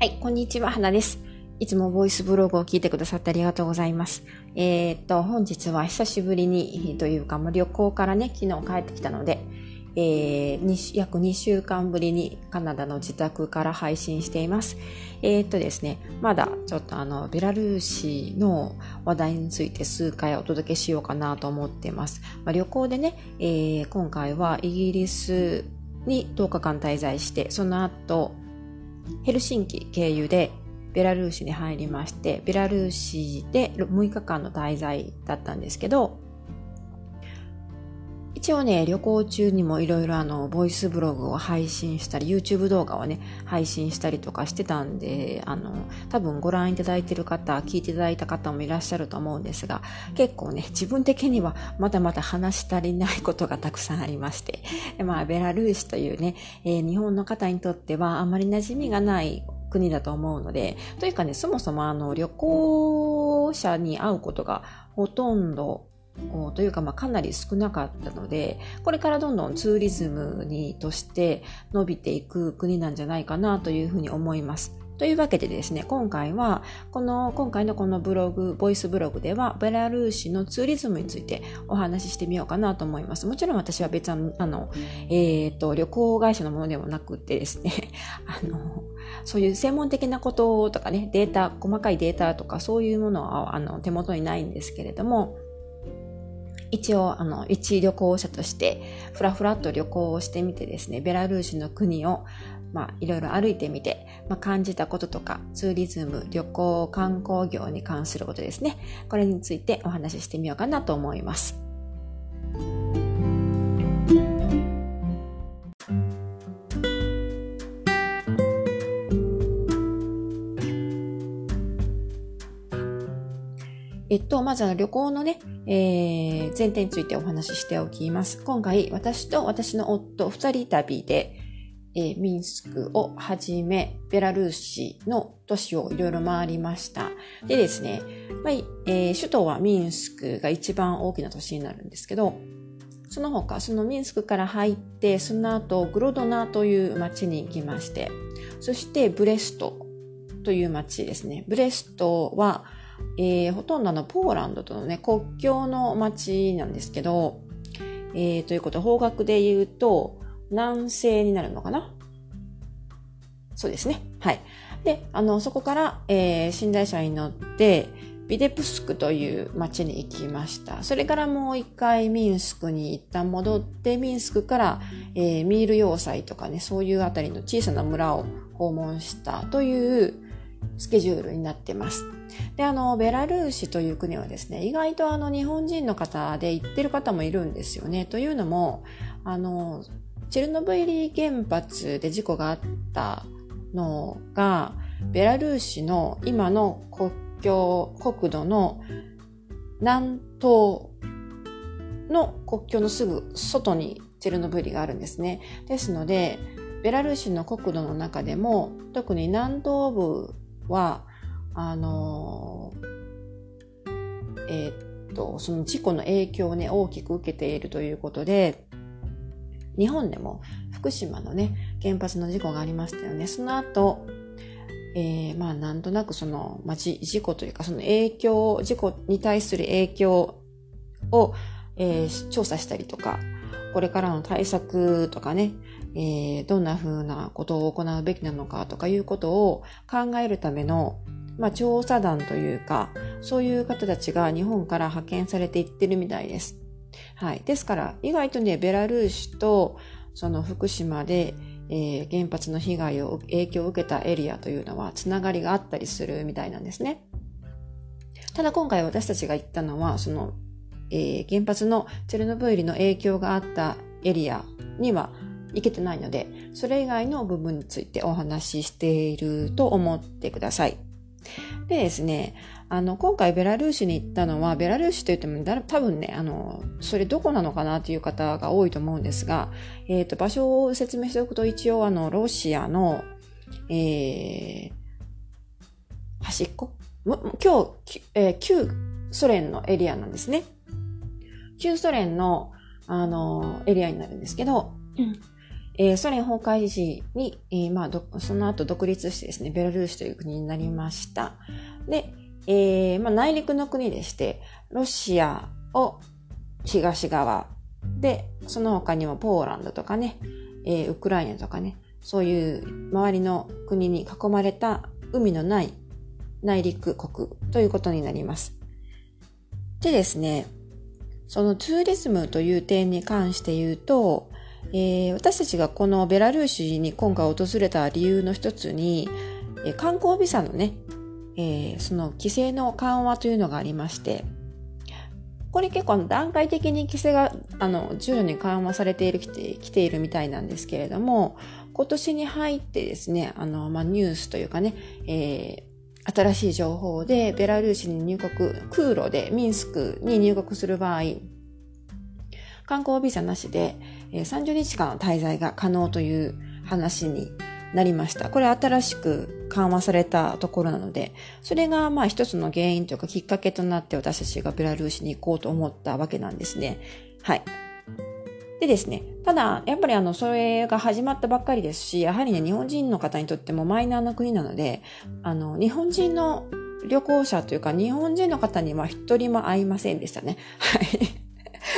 はい、こんにちは、花です。いつもボイスブログを聞いてくださってありがとうございます。えー、っと、本日は久しぶりに、というか、旅行からね、昨日帰ってきたので、えー、約2週間ぶりにカナダの自宅から配信しています。えー、っとですね、まだちょっとあの、ベラルーシの話題について数回お届けしようかなと思ってます。まあ、旅行でね、えー、今回はイギリスに10日間滞在して、その後、ヘルシンキ経由でベラルーシに入りまして、ベラルーシで6日間の滞在だったんですけど、一応ね、旅行中にもいろいろあの、ボイスブログを配信したり、YouTube 動画をね、配信したりとかしてたんで、あの、多分ご覧いただいてる方、聞いていただいた方もいらっしゃると思うんですが、結構ね、自分的にはまだまだ話し足りないことがたくさんありまして、まあ、ベラルーシというね、えー、日本の方にとってはあまり馴染みがない国だと思うので、というかね、そもそもあの、旅行者に会うことがほとんどというか、まあ、かなり少なかったので、これからどんどんツーリズムにとして伸びていく国なんじゃないかなというふうに思います。というわけでですね、今回は、この、今回のこのブログ、ボイスブログでは、ベラルーシのツーリズムについてお話ししてみようかなと思います。もちろん私は別に、あの、えっ、ー、と、旅行会社のものでもなくてですね、あの、そういう専門的なこととかね、データ、細かいデータとかそういうものは、あの、手元にないんですけれども、一応、あの、一旅行者として、ふらふらっと旅行をしてみてですね、ベラルーシの国を、まあ、いろいろ歩いてみて、まあ、感じたこととか、ツーリズム、旅行、観光業に関することですね。これについてお話ししてみようかなと思います。っと、まずは旅行のね、えー、前提についてお話ししておきます。今回、私と私の夫二人旅で、えー、ミンスクをはじめ、ベラルーシの都市をいろいろ回りました。でですね、まあえー、首都はミンスクが一番大きな都市になるんですけど、その他、そのミンスクから入って、その後、グロドナという町に行きまして、そしてブレストという町ですね。ブレストは、えー、ほとんどのポーランドとのね、国境の町なんですけど、えー、ということ、方角で言うと、南西になるのかな？そうですね。はい。で、あの、そこから、えー、寝台車に乗って、ビデプスクという町に行きました。それからもう一回ミンスクに一旦戻って、ミンスクから、えー、ミール要塞とかね、そういうあたりの小さな村を訪問したというスケジュールになってます。で、あの、ベラルーシという国はですね、意外とあの、日本人の方で行ってる方もいるんですよね。というのも、あの、チェルノブイリ原発で事故があったのが、ベラルーシの今の国境、国土の南東の国境のすぐ外にチェルノブイリがあるんですね。ですので、ベラルーシの国土の中でも、特に南東部は、あのえー、っと、その事故の影響をね、大きく受けているということで、日本でも福島のね、原発の事故がありましたよね。その後、えー、まあなんとなくその、まあ、事故というかその影響、事故に対する影響を、えー、調査したりとか、これからの対策とかね、えー、どんな風なことを行うべきなのかとかいうことを考えるためのまあ、調査団というか、そういう方たちが日本から派遣されていってるみたいです。はい。ですから、意外とね、ベラルーシと、その福島で、えー、原発の被害を、影響を受けたエリアというのは、つながりがあったりするみたいなんですね。ただ今回私たちが行ったのは、その、えー、原発のチェルノブイリの影響があったエリアには行けてないので、それ以外の部分についてお話ししていると思ってください。でですね、あの、今回ベラルーシに行ったのは、ベラルーシといっても多分ね、あの、それどこなのかなという方が多いと思うんですが、えっ、ー、と、場所を説明しておくと一応あの、ロシアの、えー、端っこ？今日、えー、旧ソ連のエリアなんですね。旧ソ連の、あの、エリアになるんですけど、えー、ソ連崩壊時に、えー、まあ、その後独立してですね、ベラルーシという国になりました。で、えー、まあ、内陸の国でして、ロシアを東側で、その他にもポーランドとかね、えー、ウクライナとかね、そういう周りの国に囲まれた海のない内陸国ということになります。でですね、そのツーリズムという点に関して言うと、えー、私たちがこのベラルーシに今回訪れた理由の一つに、えー、観光ビザのね、えー、その規制の緩和というのがありまして、これ結構段階的に規制があの徐々に緩和されているきてきているみたいなんですけれども、今年に入ってですね、あの、まあ、ニュースというかね、え、新しい情報でベラルーシに入国、空路でミンスクに入国する場合、観光ビザなしで、30日間滞在が可能という話になりました。これ新しく緩和されたところなので、それがまあ一つの原因というかきっかけとなって私たちがベラルーシに行こうと思ったわけなんですね。はい。でですね、ただ、やっぱりあの、それが始まったばっかりですし、やはりね、日本人の方にとってもマイナーな国なので、あの、日本人の旅行者というか、日本人の方には一人も会いませんでしたね。はい。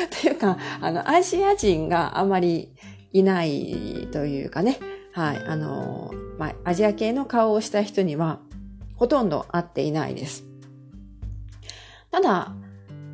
というか、あの、アジア人があまりいないというかね、はい、あの、まあ、アジア系の顔をした人には、ほとんど会っていないです。ただ、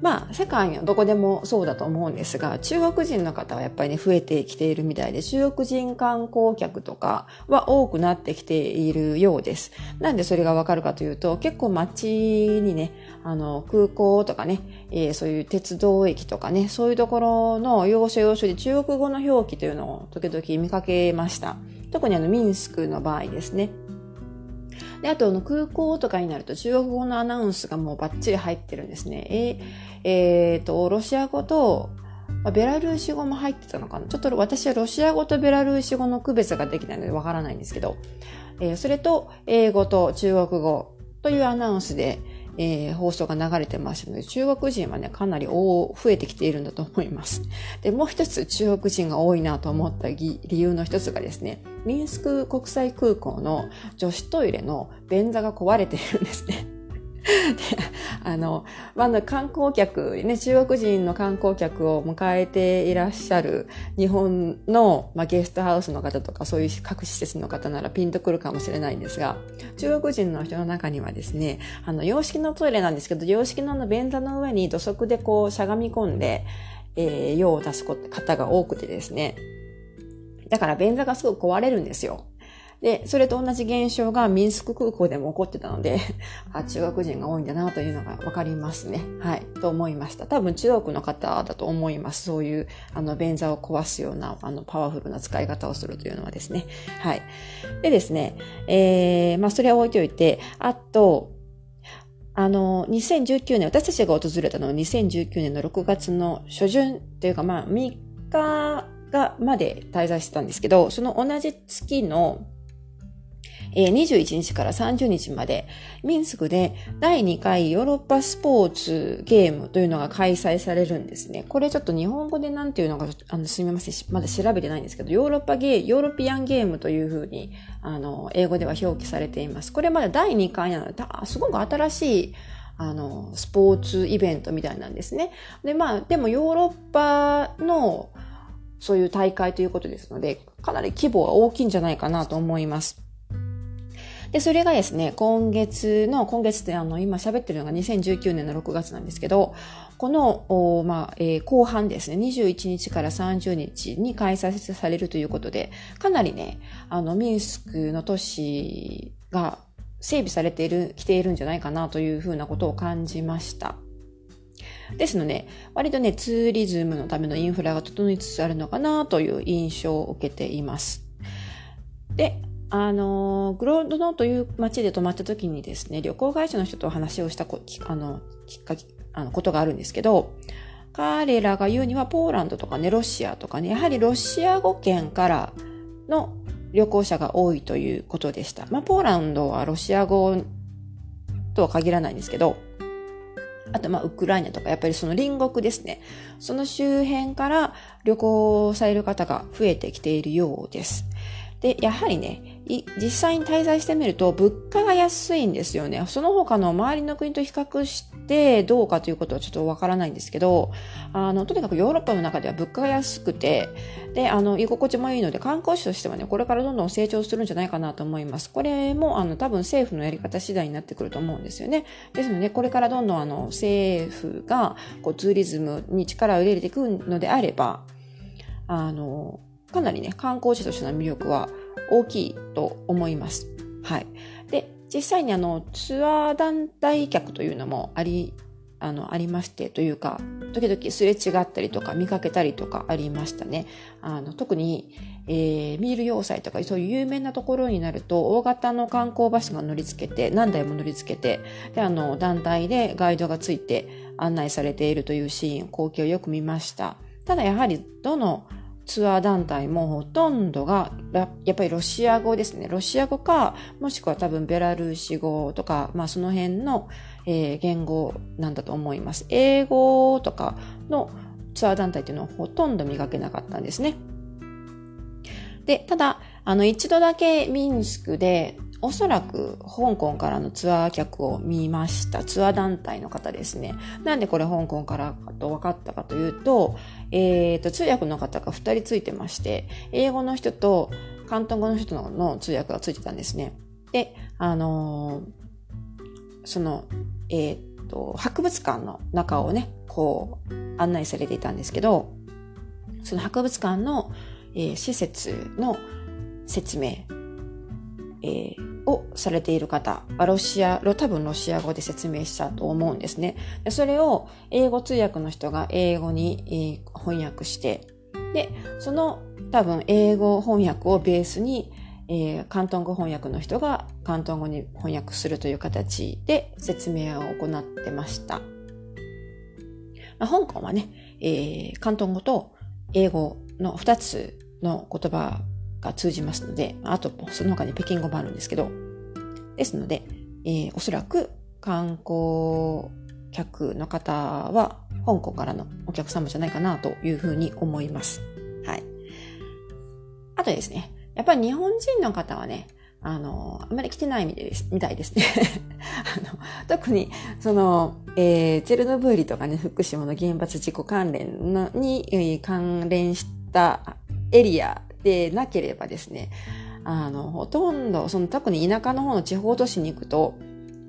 まあ、世界のどこでもそうだと思うんですが、中国人の方はやっぱりね、増えてきているみたいで、中国人観光客とかは多くなってきているようです。なんでそれがわかるかというと、結構街にね、あの、空港とかね、えー、そういう鉄道駅とかね、そういうところの要所要所で中国語の表記というのを時々見かけました。特にあの、ミンスクの場合ですね。で、あと、の空港とかになると中国語のアナウンスがもうバッチリ入ってるんですね。えー、えー、と、ロシア語と、ベラルーシ語も入ってたのかなちょっと私はロシア語とベラルーシ語の区別ができないのでわからないんですけど、えー、それと英語と中国語というアナウンスで、えー、放送が流れてましたので、中国人はね、かなり増えてきているんだと思います。で、もう一つ中国人が多いなと思った理由の一つがですね、ミンスク国際空港の女子トイレの便座が壊れているんですね。で、あの、まあ、観光客、ね、中国人の観光客を迎えていらっしゃる日本の、まあ、ゲストハウスの方とかそういう各施設の方ならピンとくるかもしれないんですが、中国人の人の中にはですね、あの、洋式のトイレなんですけど、洋式のあの便座の上に土足でこうしゃがみ込んで、えー、用を出す方が多くてですね、だから便座がすぐ壊れるんですよ。で、それと同じ現象がミンスク空港でも起こってたので、あ、中国人が多いんだなというのがわかりますね。はい。と思いました。多分中国の方だと思います。そういう、あの、便座を壊すような、あの、パワフルな使い方をするというのはですね。はい。でですね、えー、まあ、それは置いておいて、あと、あの、2019年、私たちが訪れたのは2019年の6月の初旬というか、まあ、3日が、まで滞在してたんですけど、その同じ月の21日から30日まで、ミンスクで第2回ヨーロッパスポーツゲームというのが開催されるんですね。これちょっと日本語でなんていうのか、あの、すみません、まだ調べてないんですけど、ヨーロッパゲー、ヨーロピアンゲームというふうに、あの、英語では表記されています。これまだ第2回なので、すごく新しい、あの、スポーツイベントみたいなんですね。で、まあ、でもヨーロッパの、そういう大会ということですので、かなり規模は大きいんじゃないかなと思います。で、それがですね、今月の、今月ってあの、今喋ってるのが2019年の6月なんですけど、この、まあ、えー、後半ですね、21日から30日に開催されるということで、かなりね、あの、ミンスクの都市が整備されている、来ているんじゃないかなというふうなことを感じました。ですので、割とね、ツーリズムのためのインフラが整いつつあるのかなという印象を受けています。で、あの、グロードノーという街で泊まった時にですね、旅行会社の人と話をしたこあのきっかけ、あの、ことがあるんですけど、彼らが言うにはポーランドとかね、ロシアとかね、やはりロシア語圏からの旅行者が多いということでした。まあ、ポーランドはロシア語とは限らないんですけど、あと、まあ、ウクライナとか、やっぱりその隣国ですね。その周辺から旅行される方が増えてきているようです。で、やはりね、実際に滞在してみると物価が安いんですよね。その他の周りの国と比較してどうかということはちょっとわからないんですけど、あの、とにかくヨーロッパの中では物価が安くて、で、あの、居心地もいいので観光地としてはね、これからどんどん成長するんじゃないかなと思います。これも、あの、多分政府のやり方次第になってくると思うんですよね。ですので、これからどんどんあの、政府が、こう、ツーリズムに力を入れていくのであれば、あの、かなりね、観光地としての魅力は大きいと思います。はい。で、実際にあの、ツアー団体客というのもあり、あの、ありまして、というか、時々すれ違ったりとか見かけたりとかありましたね。あの、特に、えー、ミール要塞とかそういう有名なところになると、大型の観光バスが乗り付けて、何台も乗り付けて、で、あの、団体でガイドがついて案内されているというシーン、光景をよく見ました。ただやはり、どのツアー団体もほとんどがやっぱりロシア語ですね。ロシア語か、もしくは多分ベラルーシ語とか、まあその辺の、えー、言語なんだと思います。英語とかのツアー団体っていうのはほとんど見かけなかったんですね。で、ただ、あの一度だけミンスクでおそらく香港からのツアー客を見ました。ツアー団体の方ですね。なんでこれ香港からと分かったかというと、えっ、ー、と、通訳の方が2人ついてまして、英語の人と広東語の人の通訳がついてたんですね。で、あのー、その、えっ、ー、と、博物館の中をね、こう、案内されていたんですけど、その博物館の、えー、施設の説明えー、をされている方はロシア、多分ロシア語で説明したと思うんですね。それを英語通訳の人が英語に、翻訳して、で、その多分英語翻訳をベースに、えー、広東語翻訳の人が広東語に翻訳するという形で説明を行ってました。まあ、香港はね、えー、広東語と英語の二つの言葉が通じますので、あと、その他に北京語もあるんですけど、ですので、えー、おそらく観光客の方は香港からのお客様じゃないかなというふうに思います。はい。あとですね、やっぱり日本人の方はね、あの、あんまり来てないみたいです、みたいですね あの。特に、その、えー、チェルノブイリとかね、福島の原発事故関連のに、えー、関連したエリアでなければですね、あの、ほとんど、その特に田舎の方の地方都市に行くと、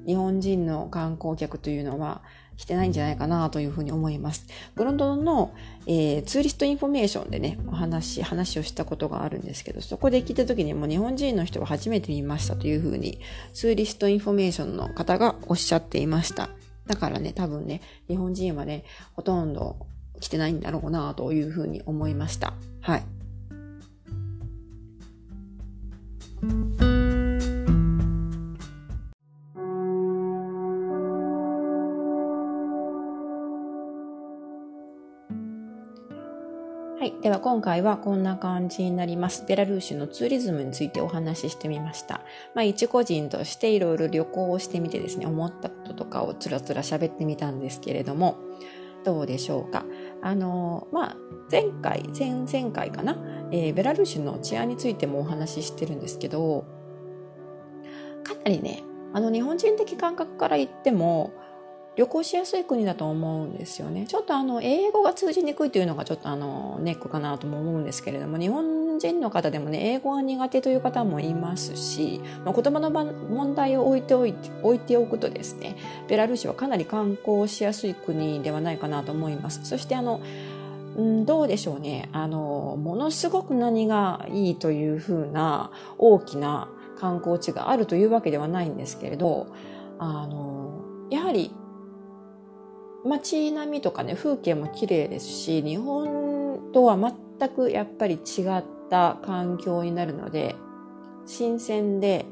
日本人の観光客というのは来てないんじゃないかなというふうに思います。グロドノの、えー、ツーリストインフォメーションでね、お話、話をしたことがあるんですけど、そこで聞いた時にも日本人の人は初めて見ましたというふうに、ツーリストインフォメーションの方がおっしゃっていました。だからね、多分ね、日本人はね、ほとんど来てないんだろうなというふうに思いました。はい。今回はこんな感じになります。ベラルーシのツーリズムについてお話ししてみました。まあ一個人としていろいろ旅行をしてみてですね、思ったこととかをつらつら喋ってみたんですけれども、どうでしょうか。あの、まあ前回、前々回かな、えー、ベラルーシの治安についてもお話ししてるんですけど、かなりね、あの日本人的感覚から言っても、旅行しやすい国だと思うんですよね。ちょっとあの、英語が通じにくいというのがちょっとあの、ネックかなとも思うんですけれども、日本人の方でもね、英語が苦手という方もいますし、まあ、言葉の問題を置いておいて、置いておくとですね、ベラルーシはかなり観光しやすい国ではないかなと思います。そしてあの、どうでしょうね。あの、ものすごく何がいいというふうな大きな観光地があるというわけではないんですけれど、あの、やはり街並みとかね、風景も綺麗ですし、日本とは全くやっぱり違った環境になるので、新鮮で、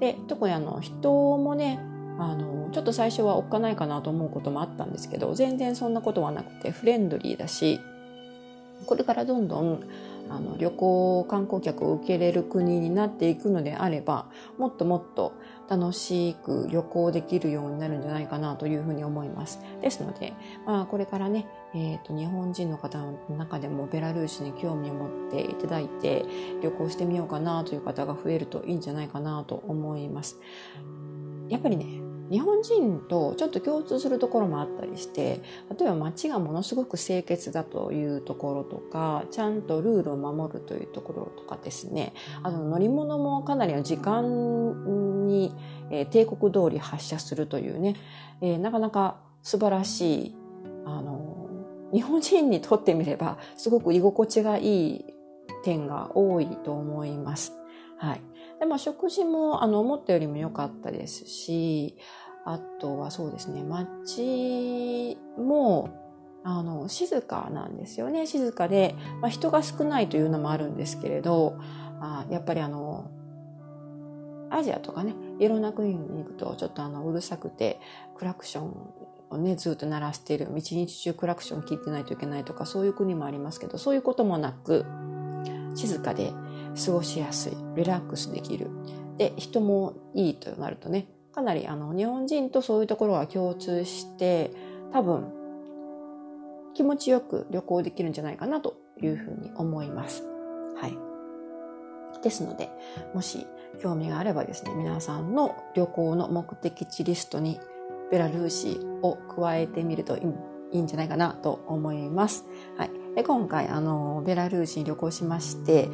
で、特にあの、人もね、あの、ちょっと最初はおっかないかなと思うこともあったんですけど、全然そんなことはなくて、フレンドリーだし、これからどんどん、あの旅行観光客を受け入れる国になっていくのであればもっともっと楽しく旅行できるようになるんじゃないかなというふうに思います。ですので、まあ、これからね、えーと、日本人の方の中でもベラルーシに興味を持っていただいて旅行してみようかなという方が増えるといいんじゃないかなと思います。やっぱりね日本人とちょっと共通するところもあったりして例えば街がものすごく清潔だというところとかちゃんとルールを守るというところとかですねあの乗り物もかなりの時間に、えー、帝国通り発車するというね、えー、なかなか素晴らしいあの日本人にとってみればすごく居心地がいい点が多いと思います。はい。で、まあ、食事も、あの、思ったよりも良かったですし、あとはそうですね、街も、あの、静かなんですよね。静かで、まあ、人が少ないというのもあるんですけれど、あやっぱりあの、アジアとかね、いろんな国に行くと、ちょっとあの、うるさくて、クラクションをね、ずっと鳴らしている、一日中クラクション聞いてないといけないとか、そういう国もありますけど、そういうこともなく、静かで、過ごしやすい、リラックスできる。で、人もいいとなるとね、かなりあの日本人とそういうところは共通して、多分気持ちよく旅行できるんじゃないかなというふうに思います。はい。ですので、もし興味があればですね、皆さんの旅行の目的地リストにベラルーシを加えてみるといいんじゃないかなと思います。はい。で今回、あの、ベラルーシに旅行しまして、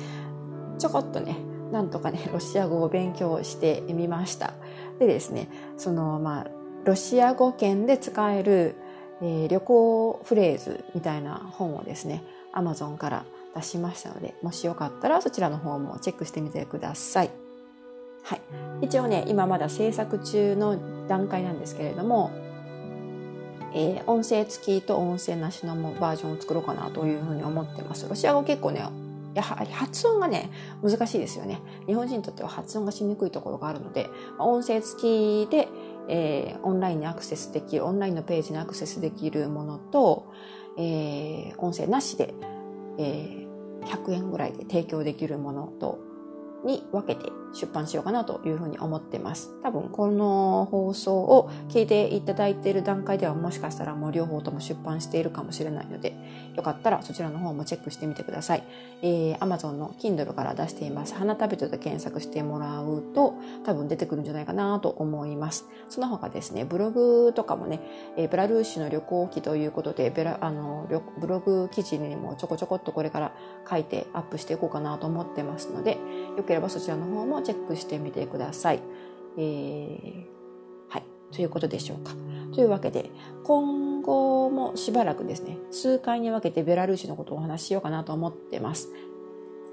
ちょこっとね、なんとかね、ロシア語を勉強してみました。でですね、その、まあ、ロシア語圏で使える、えー、旅行フレーズみたいな本をですね、アマゾンから出しましたので、もしよかったらそちらの方もチェックしてみてください。はい。一応ね、今まだ制作中の段階なんですけれども、えー、音声付きと音声なしのバージョンを作ろうかなというふうに思ってます。ロシア語結構ね、やはり発音がね、難しいですよね。日本人にとっては発音がしにくいところがあるので、音声付きで、えー、オンラインにアクセスできる、オンラインのページにアクセスできるものと、えー、音声なしで、えー、100円ぐらいで提供できるものと、に分けて出版しようかなというふうに思ってます。多分この放送を聞いていただいている段階ではもしかしたらもう両方とも出版しているかもしれないので、よかったらそちらの方もチェックしてみてください。えー、Amazon の Kindle から出しています。花食べとで検索してもらうと多分出てくるんじゃないかなと思います。その他ですね、ブログとかもね、えー、ベラルーシの旅行記ということで、ベラあのブログ記事にもちょこちょこっとこれから書いてアップしていこうかなと思ってますので、よければそちらの方もチェックしてみてください。えー、はい。ということでしょうか。というわけで、今後もしばらくですね、数回に分けてベラルーシのことをお話ししようかなと思ってます。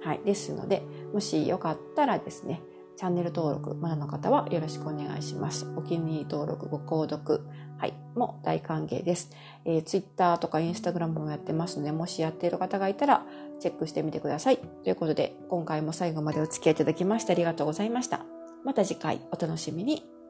はい。ですので、もしよかったらですね、チャンネル登録まだの方はよろしくお願いします。お気に入り登録、ご購読、はい、も大歓迎です。えー、Twitter とか Instagram もやってますので、もしやっている方がいたら、チェックしてみてください。ということで、今回も最後までお付き合いいただきましてありがとうございました。また次回お楽しみに。